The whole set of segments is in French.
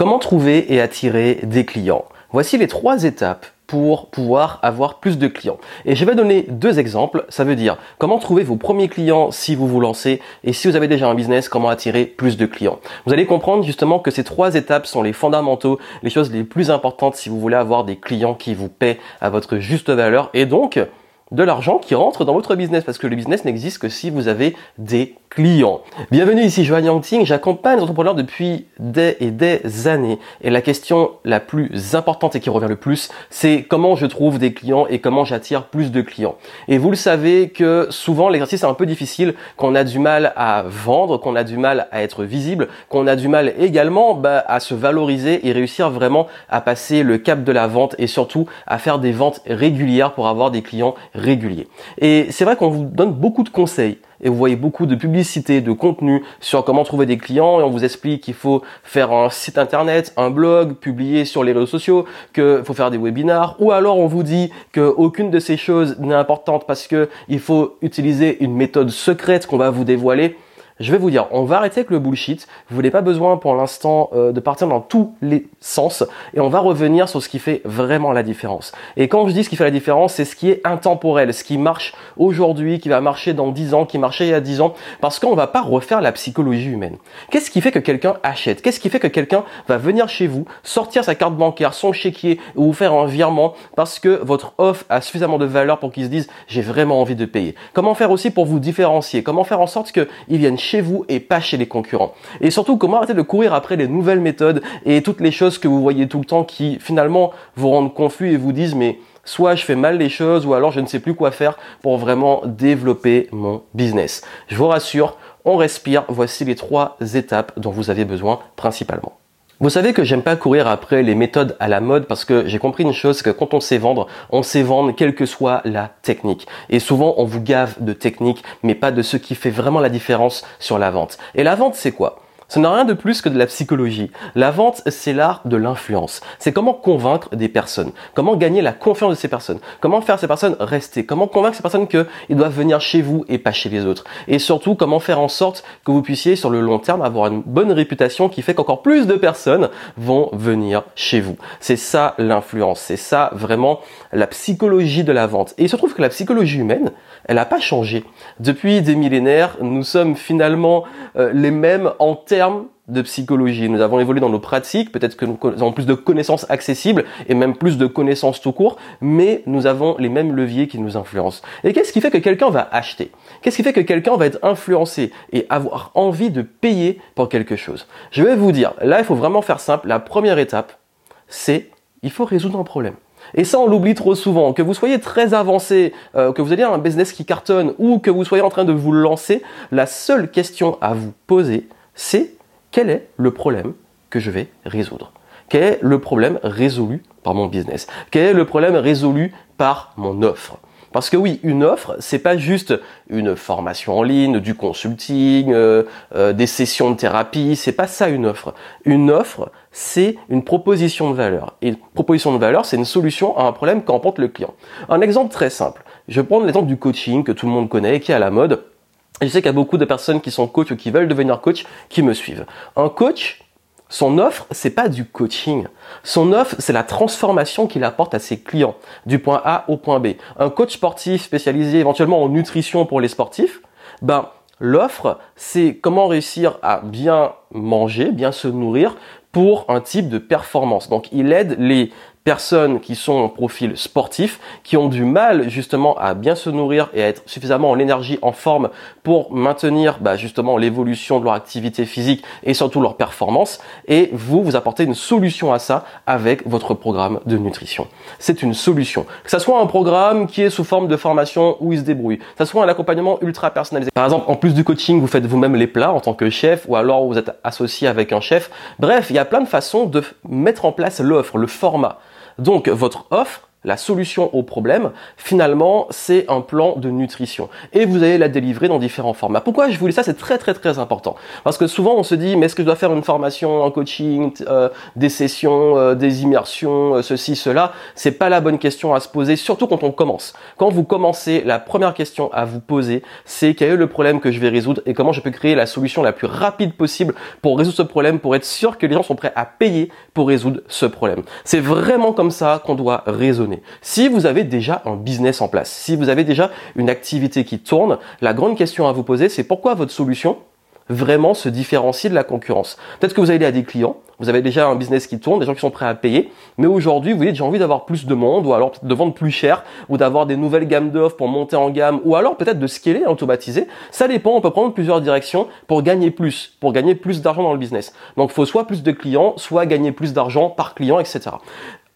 Comment trouver et attirer des clients? Voici les trois étapes pour pouvoir avoir plus de clients. Et je vais donner deux exemples. Ça veut dire comment trouver vos premiers clients si vous vous lancez et si vous avez déjà un business, comment attirer plus de clients? Vous allez comprendre justement que ces trois étapes sont les fondamentaux, les choses les plus importantes si vous voulez avoir des clients qui vous paient à votre juste valeur et donc de l'argent qui rentre dans votre business parce que le business n'existe que si vous avez des clients. Bienvenue ici Joanne Yangting, j'accompagne les entrepreneurs depuis des et des années et la question la plus importante et qui revient le plus, c'est comment je trouve des clients et comment j'attire plus de clients. Et vous le savez que souvent l'exercice est un peu difficile, qu'on a du mal à vendre, qu'on a du mal à être visible, qu'on a du mal également bah, à se valoriser et réussir vraiment à passer le cap de la vente et surtout à faire des ventes régulières pour avoir des clients réguliers. Et c'est vrai qu'on vous donne beaucoup de conseils et vous voyez beaucoup de publicité, de contenu sur comment trouver des clients et on vous explique qu'il faut faire un site internet, un blog, publier sur les réseaux sociaux, qu'il faut faire des webinars ou alors on vous dit qu'aucune de ces choses n'est importante parce que il faut utiliser une méthode secrète qu'on va vous dévoiler je vais vous dire, on va arrêter avec le bullshit. Vous n'avez pas besoin pour l'instant euh, de partir dans tous les sens et on va revenir sur ce qui fait vraiment la différence. Et quand je dis ce qui fait la différence, c'est ce qui est intemporel, ce qui marche aujourd'hui, qui va marcher dans 10 ans, qui marchait il y a 10 ans, parce qu'on va pas refaire la psychologie humaine. Qu'est-ce qui fait que quelqu'un achète? Qu'est-ce qui fait que quelqu'un va venir chez vous, sortir sa carte bancaire, son chéquier ou faire un virement parce que votre offre a suffisamment de valeur pour qu'ils se disent j'ai vraiment envie de payer? Comment faire aussi pour vous différencier? Comment faire en sorte qu'ils viennent chez vous et pas chez les concurrents. Et surtout, comment arrêter de courir après les nouvelles méthodes et toutes les choses que vous voyez tout le temps qui finalement vous rendent confus et vous disent mais soit je fais mal les choses ou alors je ne sais plus quoi faire pour vraiment développer mon business. Je vous rassure, on respire, voici les trois étapes dont vous avez besoin principalement. Vous savez que j'aime pas courir après les méthodes à la mode parce que j'ai compris une chose, c'est que quand on sait vendre, on sait vendre quelle que soit la technique. Et souvent, on vous gave de technique, mais pas de ce qui fait vraiment la différence sur la vente. Et la vente, c'est quoi? Ce n'est rien de plus que de la psychologie. La vente, c'est l'art de l'influence. C'est comment convaincre des personnes, comment gagner la confiance de ces personnes, comment faire ces personnes rester, comment convaincre ces personnes qu'ils doivent venir chez vous et pas chez les autres. Et surtout, comment faire en sorte que vous puissiez sur le long terme avoir une bonne réputation qui fait qu'encore plus de personnes vont venir chez vous. C'est ça l'influence, c'est ça vraiment la psychologie de la vente. Et il se trouve que la psychologie humaine, elle n'a pas changé. Depuis des millénaires, nous sommes finalement euh, les mêmes en termes de psychologie. Nous avons évolué dans nos pratiques, peut-être que nous avons plus de connaissances accessibles et même plus de connaissances tout court, mais nous avons les mêmes leviers qui nous influencent. Et qu'est-ce qui fait que quelqu'un va acheter? Qu'est-ce qui fait que quelqu'un va être influencé et avoir envie de payer pour quelque chose? Je vais vous dire, là il faut vraiment faire simple, la première étape, c'est il faut résoudre un problème. Et ça, on l'oublie trop souvent. Que vous soyez très avancé, euh, que vous ayez un business qui cartonne ou que vous soyez en train de vous lancer, la seule question à vous poser, c'est quel est le problème que je vais résoudre? Quel est le problème résolu par mon business? Quel est le problème résolu par mon offre? Parce que oui, une offre, c'est pas juste une formation en ligne, du consulting, euh, euh, des sessions de thérapie, c'est pas ça une offre. Une offre, c'est une proposition de valeur. Et une proposition de valeur, c'est une solution à un problème qu'emporte le client. Un exemple très simple. Je vais prendre l'exemple du coaching que tout le monde connaît qui est à la mode. Je sais qu'il y a beaucoup de personnes qui sont coach ou qui veulent devenir coach qui me suivent. Un coach, son offre, c'est pas du coaching. Son offre, c'est la transformation qu'il apporte à ses clients du point A au point B. Un coach sportif spécialisé éventuellement en nutrition pour les sportifs, ben l'offre, c'est comment réussir à bien manger, bien se nourrir pour un type de performance. Donc il aide les personnes qui sont en profil sportif, qui ont du mal justement à bien se nourrir et à être suffisamment en énergie, en forme pour maintenir bah, justement l'évolution de leur activité physique et surtout leur performance. Et vous, vous apportez une solution à ça avec votre programme de nutrition. C'est une solution. Que ça soit un programme qui est sous forme de formation où il se débrouille, que ça soit un accompagnement ultra personnalisé. Par exemple, en plus du coaching, vous faites vous-même les plats en tant que chef ou alors vous êtes associé avec un chef. Bref, il y a plein de façons de mettre en place l'offre, le format. Donc votre offre, la solution au problème, finalement, c'est un plan de nutrition. Et vous allez la délivrer dans différents formats. Pourquoi je vous dis ça? C'est très très très important. Parce que souvent on se dit, mais est-ce que je dois faire une formation, un coaching, euh, des sessions, euh, des immersions, euh, ceci, cela? C'est pas la bonne question à se poser, surtout quand on commence. Quand vous commencez, la première question à vous poser, c'est quel est le problème que je vais résoudre et comment je peux créer la solution la plus rapide possible pour résoudre ce problème, pour être sûr que les gens sont prêts à payer pour résoudre ce problème. C'est vraiment comme ça qu'on doit raisonner. Si vous avez déjà un business en place, si vous avez déjà une activité qui tourne, la grande question à vous poser, c'est pourquoi votre solution vraiment se différencie de la concurrence? Peut-être que vous allez à des clients, vous avez déjà un business qui tourne, des gens qui sont prêts à payer, mais aujourd'hui vous dites j'ai envie d'avoir plus de monde, ou alors de vendre plus cher, ou d'avoir des nouvelles gammes d'offres pour monter en gamme, ou alors peut-être de scaler, automatiser. Ça dépend, on peut prendre plusieurs directions pour gagner plus, pour gagner plus d'argent dans le business. Donc il faut soit plus de clients, soit gagner plus d'argent par client, etc.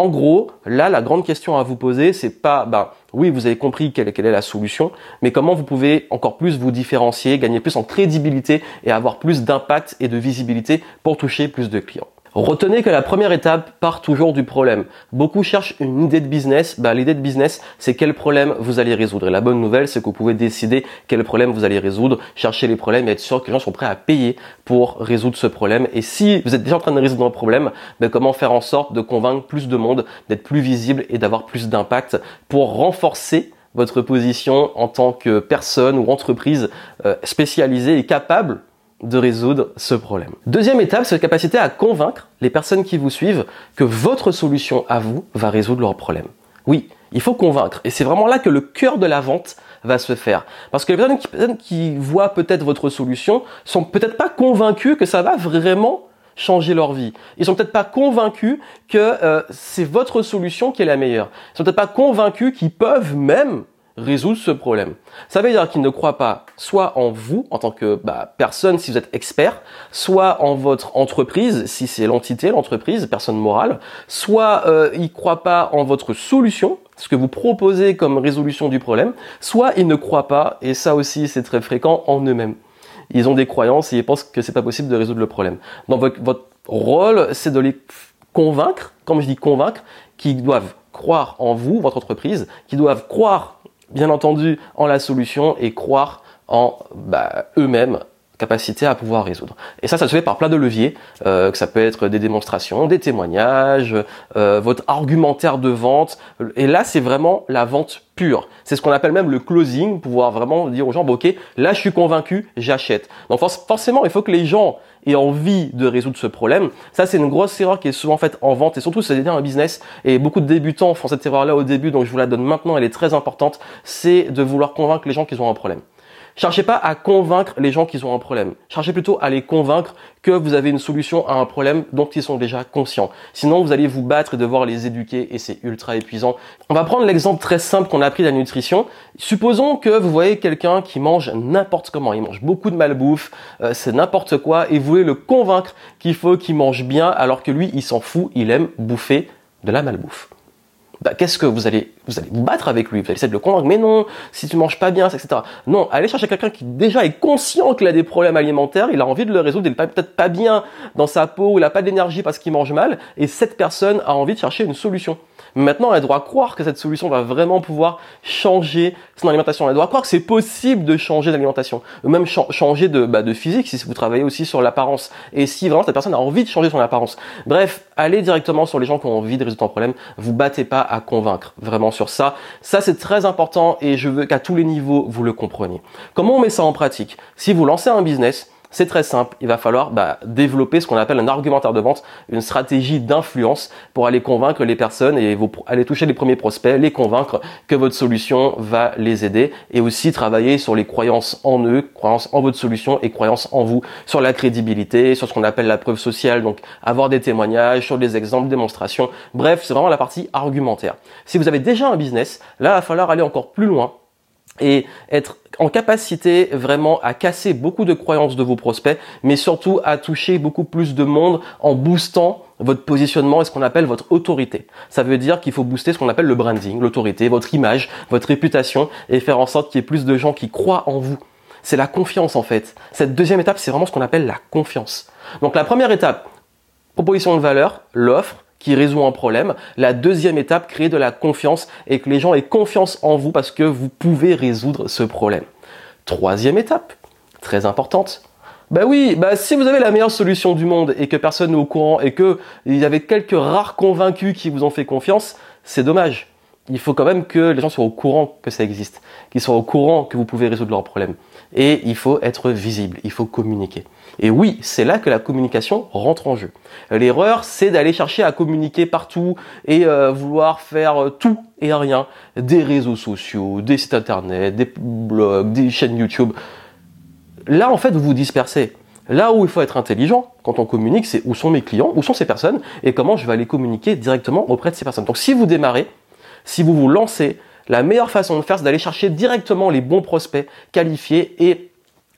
En gros, là, la grande question à vous poser, c'est pas, ben, oui, vous avez compris quelle, quelle, est la solution, mais comment vous pouvez encore plus vous différencier, gagner plus en crédibilité et avoir plus d'impact et de visibilité pour toucher plus de clients. Retenez que la première étape part toujours du problème. Beaucoup cherchent une idée de business. Bah, l'idée de business, c'est quel problème vous allez résoudre. Et la bonne nouvelle, c'est que vous pouvez décider quel problème vous allez résoudre, chercher les problèmes et être sûr que les gens sont prêts à payer pour résoudre ce problème. Et si vous êtes déjà en train de résoudre un problème, bah, comment faire en sorte de convaincre plus de monde, d'être plus visible et d'avoir plus d'impact pour renforcer votre position en tant que personne ou entreprise euh, spécialisée et capable de résoudre ce problème. Deuxième étape, c'est la capacité à convaincre les personnes qui vous suivent que votre solution à vous va résoudre leurs problèmes. Oui, il faut convaincre. Et c'est vraiment là que le cœur de la vente va se faire. Parce que les personnes qui, voient peut-être votre solution sont peut-être pas convaincues que ça va vraiment changer leur vie. Ils sont peut-être pas convaincus que euh, c'est votre solution qui est la meilleure. Ils sont peut-être pas convaincus qu'ils peuvent même résoudre ce problème. Ça veut dire qu'ils ne croient pas soit en vous en tant que bah, personne si vous êtes expert, soit en votre entreprise si c'est l'entité, l'entreprise, personne morale, soit euh, ils ne croient pas en votre solution, ce que vous proposez comme résolution du problème, soit ils ne croient pas, et ça aussi c'est très fréquent, en eux-mêmes. Ils ont des croyances et ils pensent que c'est pas possible de résoudre le problème. Donc votre rôle, c'est de les convaincre, comme je dis convaincre, qu'ils doivent croire en vous, votre entreprise, qu'ils doivent croire bien entendu en la solution et croire en bah, eux-mêmes capacité à pouvoir résoudre. Et ça, ça se fait par plein de leviers, euh, que ça peut être des démonstrations, des témoignages, euh, votre argumentaire de vente. Et là, c'est vraiment la vente pure. C'est ce qu'on appelle même le closing, pouvoir vraiment dire aux gens, bon, ok, là, je suis convaincu, j'achète. Donc forcément, il faut que les gens aient envie de résoudre ce problème. Ça, c'est une grosse erreur qui est souvent faite en vente et surtout, c'est un business. Et beaucoup de débutants font cette erreur-là au début, donc je vous la donne maintenant, elle est très importante. C'est de vouloir convaincre les gens qu'ils ont un problème. Cherchez pas à convaincre les gens qu'ils ont un problème. Cherchez plutôt à les convaincre que vous avez une solution à un problème dont ils sont déjà conscients. Sinon, vous allez vous battre et devoir les éduquer et c'est ultra épuisant. On va prendre l'exemple très simple qu'on a appris de la nutrition. Supposons que vous voyez quelqu'un qui mange n'importe comment. Il mange beaucoup de malbouffe, euh, c'est n'importe quoi et vous voulez le convaincre qu'il faut qu'il mange bien alors que lui, il s'en fout, il aime bouffer de la malbouffe bah, qu'est-ce que vous allez, vous allez vous battre avec lui, vous allez essayer de le convaincre, mais non, si tu manges pas bien, etc. Non, allez chercher quelqu'un qui déjà est conscient qu'il a des problèmes alimentaires, il a envie de le résoudre, il n'est peut-être pas bien dans sa peau, il n'a pas d'énergie parce qu'il mange mal, et cette personne a envie de chercher une solution. Maintenant, elle doit croire que cette solution va vraiment pouvoir changer son alimentation. Elle doit croire que c'est possible de changer d'alimentation, même changer de, bah, de physique si vous travaillez aussi sur l'apparence. Et si vraiment cette personne a envie de changer son apparence. Bref, allez directement sur les gens qui ont envie de résoudre un problème. Vous battez pas à convaincre vraiment sur ça. Ça, c'est très important et je veux qu'à tous les niveaux, vous le compreniez. Comment on met ça en pratique? Si vous lancez un business, c'est très simple, il va falloir bah, développer ce qu'on appelle un argumentaire de vente, une stratégie d'influence pour aller convaincre les personnes et vous, aller toucher les premiers prospects, les convaincre que votre solution va les aider et aussi travailler sur les croyances en eux, croyances en votre solution et croyances en vous, sur la crédibilité, sur ce qu'on appelle la preuve sociale, donc avoir des témoignages, sur des exemples, démonstrations. Bref, c'est vraiment la partie argumentaire. Si vous avez déjà un business, là, il va falloir aller encore plus loin et être en capacité vraiment à casser beaucoup de croyances de vos prospects, mais surtout à toucher beaucoup plus de monde en boostant votre positionnement et ce qu'on appelle votre autorité. Ça veut dire qu'il faut booster ce qu'on appelle le branding, l'autorité, votre image, votre réputation et faire en sorte qu'il y ait plus de gens qui croient en vous. C'est la confiance en fait. Cette deuxième étape, c'est vraiment ce qu'on appelle la confiance. Donc la première étape, proposition de valeur, l'offre, qui résout un problème. La deuxième étape, créer de la confiance et que les gens aient confiance en vous parce que vous pouvez résoudre ce problème. Troisième étape, très importante. Bah oui, bah si vous avez la meilleure solution du monde et que personne n'est au courant et que il y avait quelques rares convaincus qui vous ont fait confiance, c'est dommage. Il faut quand même que les gens soient au courant que ça existe, qu'ils soient au courant que vous pouvez résoudre leurs problèmes. Et il faut être visible, il faut communiquer. Et oui, c'est là que la communication rentre en jeu. L'erreur, c'est d'aller chercher à communiquer partout et euh, vouloir faire euh, tout et rien. Des réseaux sociaux, des sites internet, des blogs, des chaînes YouTube. Là, en fait, vous vous dispersez. Là où il faut être intelligent quand on communique, c'est où sont mes clients, où sont ces personnes et comment je vais aller communiquer directement auprès de ces personnes. Donc si vous démarrez, si vous vous lancez, la meilleure façon de faire, c'est d'aller chercher directement les bons prospects qualifiés et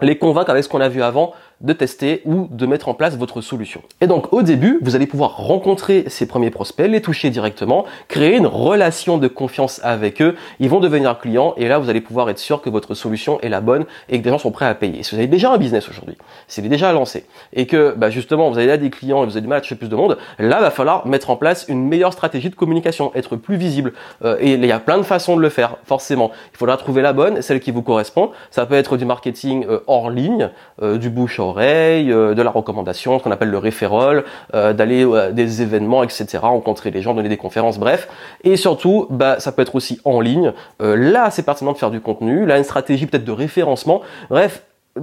les convaincre avec ce qu'on a vu avant de tester ou de mettre en place votre solution. Et donc au début, vous allez pouvoir rencontrer ces premiers prospects, les toucher directement, créer une relation de confiance avec eux, ils vont devenir clients et là vous allez pouvoir être sûr que votre solution est la bonne et que des gens sont prêts à payer. Si vous avez déjà un business aujourd'hui, si vous est déjà lancé et que bah, justement vous avez là des clients et vous avez du mal à toucher plus de monde, là va falloir mettre en place une meilleure stratégie de communication, être plus visible. Euh, et il y a plein de façons de le faire, forcément. Il faudra trouver la bonne, celle qui vous correspond. Ça peut être du marketing euh, hors ligne, euh, du bouche à euh, de la recommandation, ce qu'on appelle le référol, euh, d'aller à des événements, etc., rencontrer les gens, donner des conférences, bref. Et surtout, bah, ça peut être aussi en ligne. là, c'est pertinent de faire du contenu. Là, une stratégie peut-être de référencement. Bref,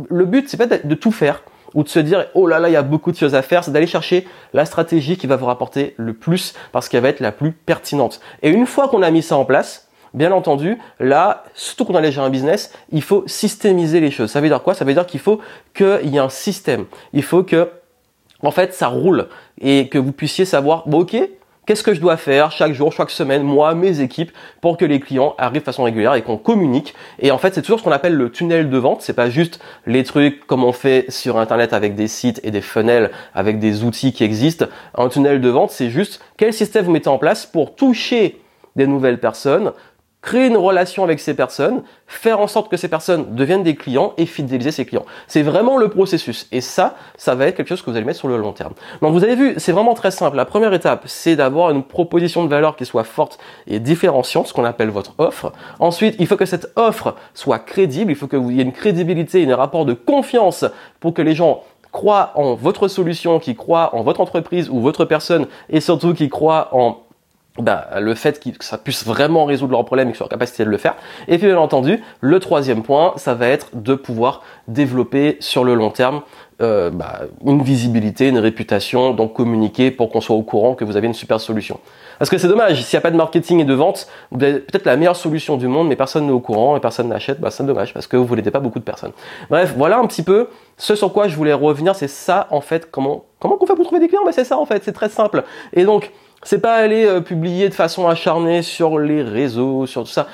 le but, c'est pas de tout faire ou de se dire oh là là il y a beaucoup de choses à faire, c'est d'aller chercher la stratégie qui va vous rapporter le plus parce qu'elle va être la plus pertinente. Et une fois qu'on a mis ça en place, Bien entendu, là, surtout quand on a un business, il faut systémiser les choses. Ça veut dire quoi? Ça veut dire qu'il faut qu'il y ait un système. Il faut que, en fait, ça roule et que vous puissiez savoir, bon, ok, qu'est-ce que je dois faire chaque jour, chaque semaine, moi, mes équipes, pour que les clients arrivent de façon régulière et qu'on communique. Et en fait, c'est toujours ce qu'on appelle le tunnel de vente. C'est pas juste les trucs comme on fait sur Internet avec des sites et des funnels, avec des outils qui existent. Un tunnel de vente, c'est juste quel système vous mettez en place pour toucher des nouvelles personnes, créer une relation avec ces personnes, faire en sorte que ces personnes deviennent des clients et fidéliser ces clients. C'est vraiment le processus. Et ça, ça va être quelque chose que vous allez mettre sur le long terme. Donc vous avez vu, c'est vraiment très simple. La première étape, c'est d'avoir une proposition de valeur qui soit forte et différenciante, ce qu'on appelle votre offre. Ensuite, il faut que cette offre soit crédible, il faut qu'il y ait une crédibilité, un rapport de confiance pour que les gens croient en votre solution, qui croient en votre entreprise ou votre personne et surtout qui croient en bah, le fait que ça puisse vraiment résoudre leurs problèmes et qu'ils soient en capacité de le faire. Et puis bien entendu, le troisième point, ça va être de pouvoir développer sur le long terme euh, bah, une visibilité, une réputation, donc communiquer pour qu'on soit au courant que vous avez une super solution. Parce que c'est dommage, s'il n'y a pas de marketing et de vente, vous avez peut-être la meilleure solution du monde, mais personne n'est au courant et personne n'achète, bah, c'est dommage parce que vous n'aidez pas beaucoup de personnes. Bref, voilà un petit peu ce sur quoi je voulais revenir, c'est ça en fait, comment comment qu'on fait pour trouver des clients? Bah, C'est ça en fait, c'est très simple. Et donc, c'est pas aller euh, publier de façon acharnée sur les réseaux, sur tout ça.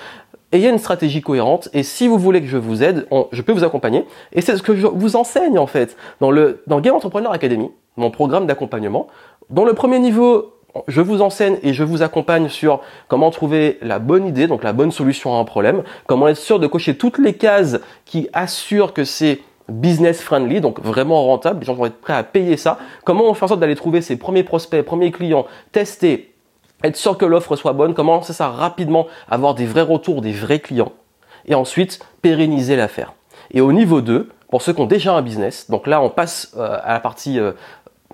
Ayez une stratégie cohérente et si vous voulez que je vous aide, je peux vous accompagner. Et c'est ce que je vous enseigne en fait dans le dans Game Entrepreneur Academy, mon programme d'accompagnement. Dans le premier niveau, je vous enseigne et je vous accompagne sur comment trouver la bonne idée, donc la bonne solution à un problème, comment être sûr de cocher toutes les cases qui assurent que c'est business friendly, donc vraiment rentable, les gens vont être prêts à payer ça. Comment on fait en sorte d'aller trouver ses premiers prospects, premiers clients, tester, être sûr que l'offre soit bonne, comment c'est ça rapidement, avoir des vrais retours, des vrais clients, et ensuite pérenniser l'affaire. Et au niveau 2, pour ceux qui ont déjà un business, donc là on passe euh, à la partie euh,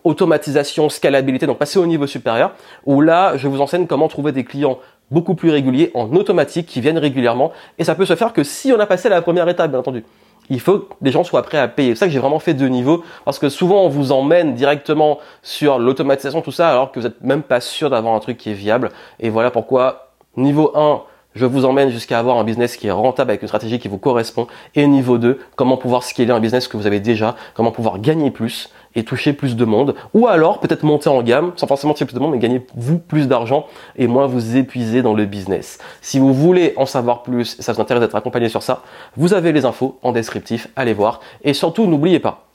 automatisation, scalabilité, donc passer au niveau supérieur, où là je vous enseigne comment trouver des clients beaucoup plus réguliers en automatique qui viennent régulièrement, et ça peut se faire que si on a passé la première étape, bien entendu il faut que les gens soient prêts à payer. C'est ça que j'ai vraiment fait deux niveaux, parce que souvent on vous emmène directement sur l'automatisation, tout ça, alors que vous n'êtes même pas sûr d'avoir un truc qui est viable. Et voilà pourquoi niveau 1, je vous emmène jusqu'à avoir un business qui est rentable avec une stratégie qui vous correspond. Et niveau 2, comment pouvoir scaler un business que vous avez déjà, comment pouvoir gagner plus et toucher plus de monde. Ou alors peut-être monter en gamme, sans forcément toucher plus de monde, mais gagner vous plus d'argent et moins vous épuiser dans le business. Si vous voulez en savoir plus, ça vous intéresse d'être accompagné sur ça, vous avez les infos en descriptif, allez voir. Et surtout, n'oubliez pas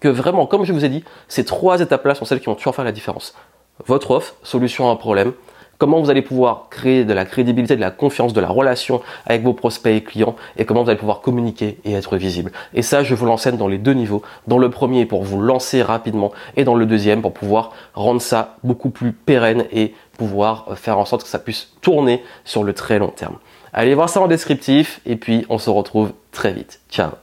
que vraiment, comme je vous ai dit, ces trois étapes-là sont celles qui vont toujours faire la différence. Votre offre, solution à un problème, comment vous allez pouvoir créer de la crédibilité, de la confiance, de la relation avec vos prospects et clients et comment vous allez pouvoir communiquer et être visible. Et ça, je vous l'enseigne dans les deux niveaux. Dans le premier pour vous lancer rapidement et dans le deuxième pour pouvoir rendre ça beaucoup plus pérenne et pouvoir faire en sorte que ça puisse tourner sur le très long terme. Allez voir ça en descriptif et puis on se retrouve très vite. Ciao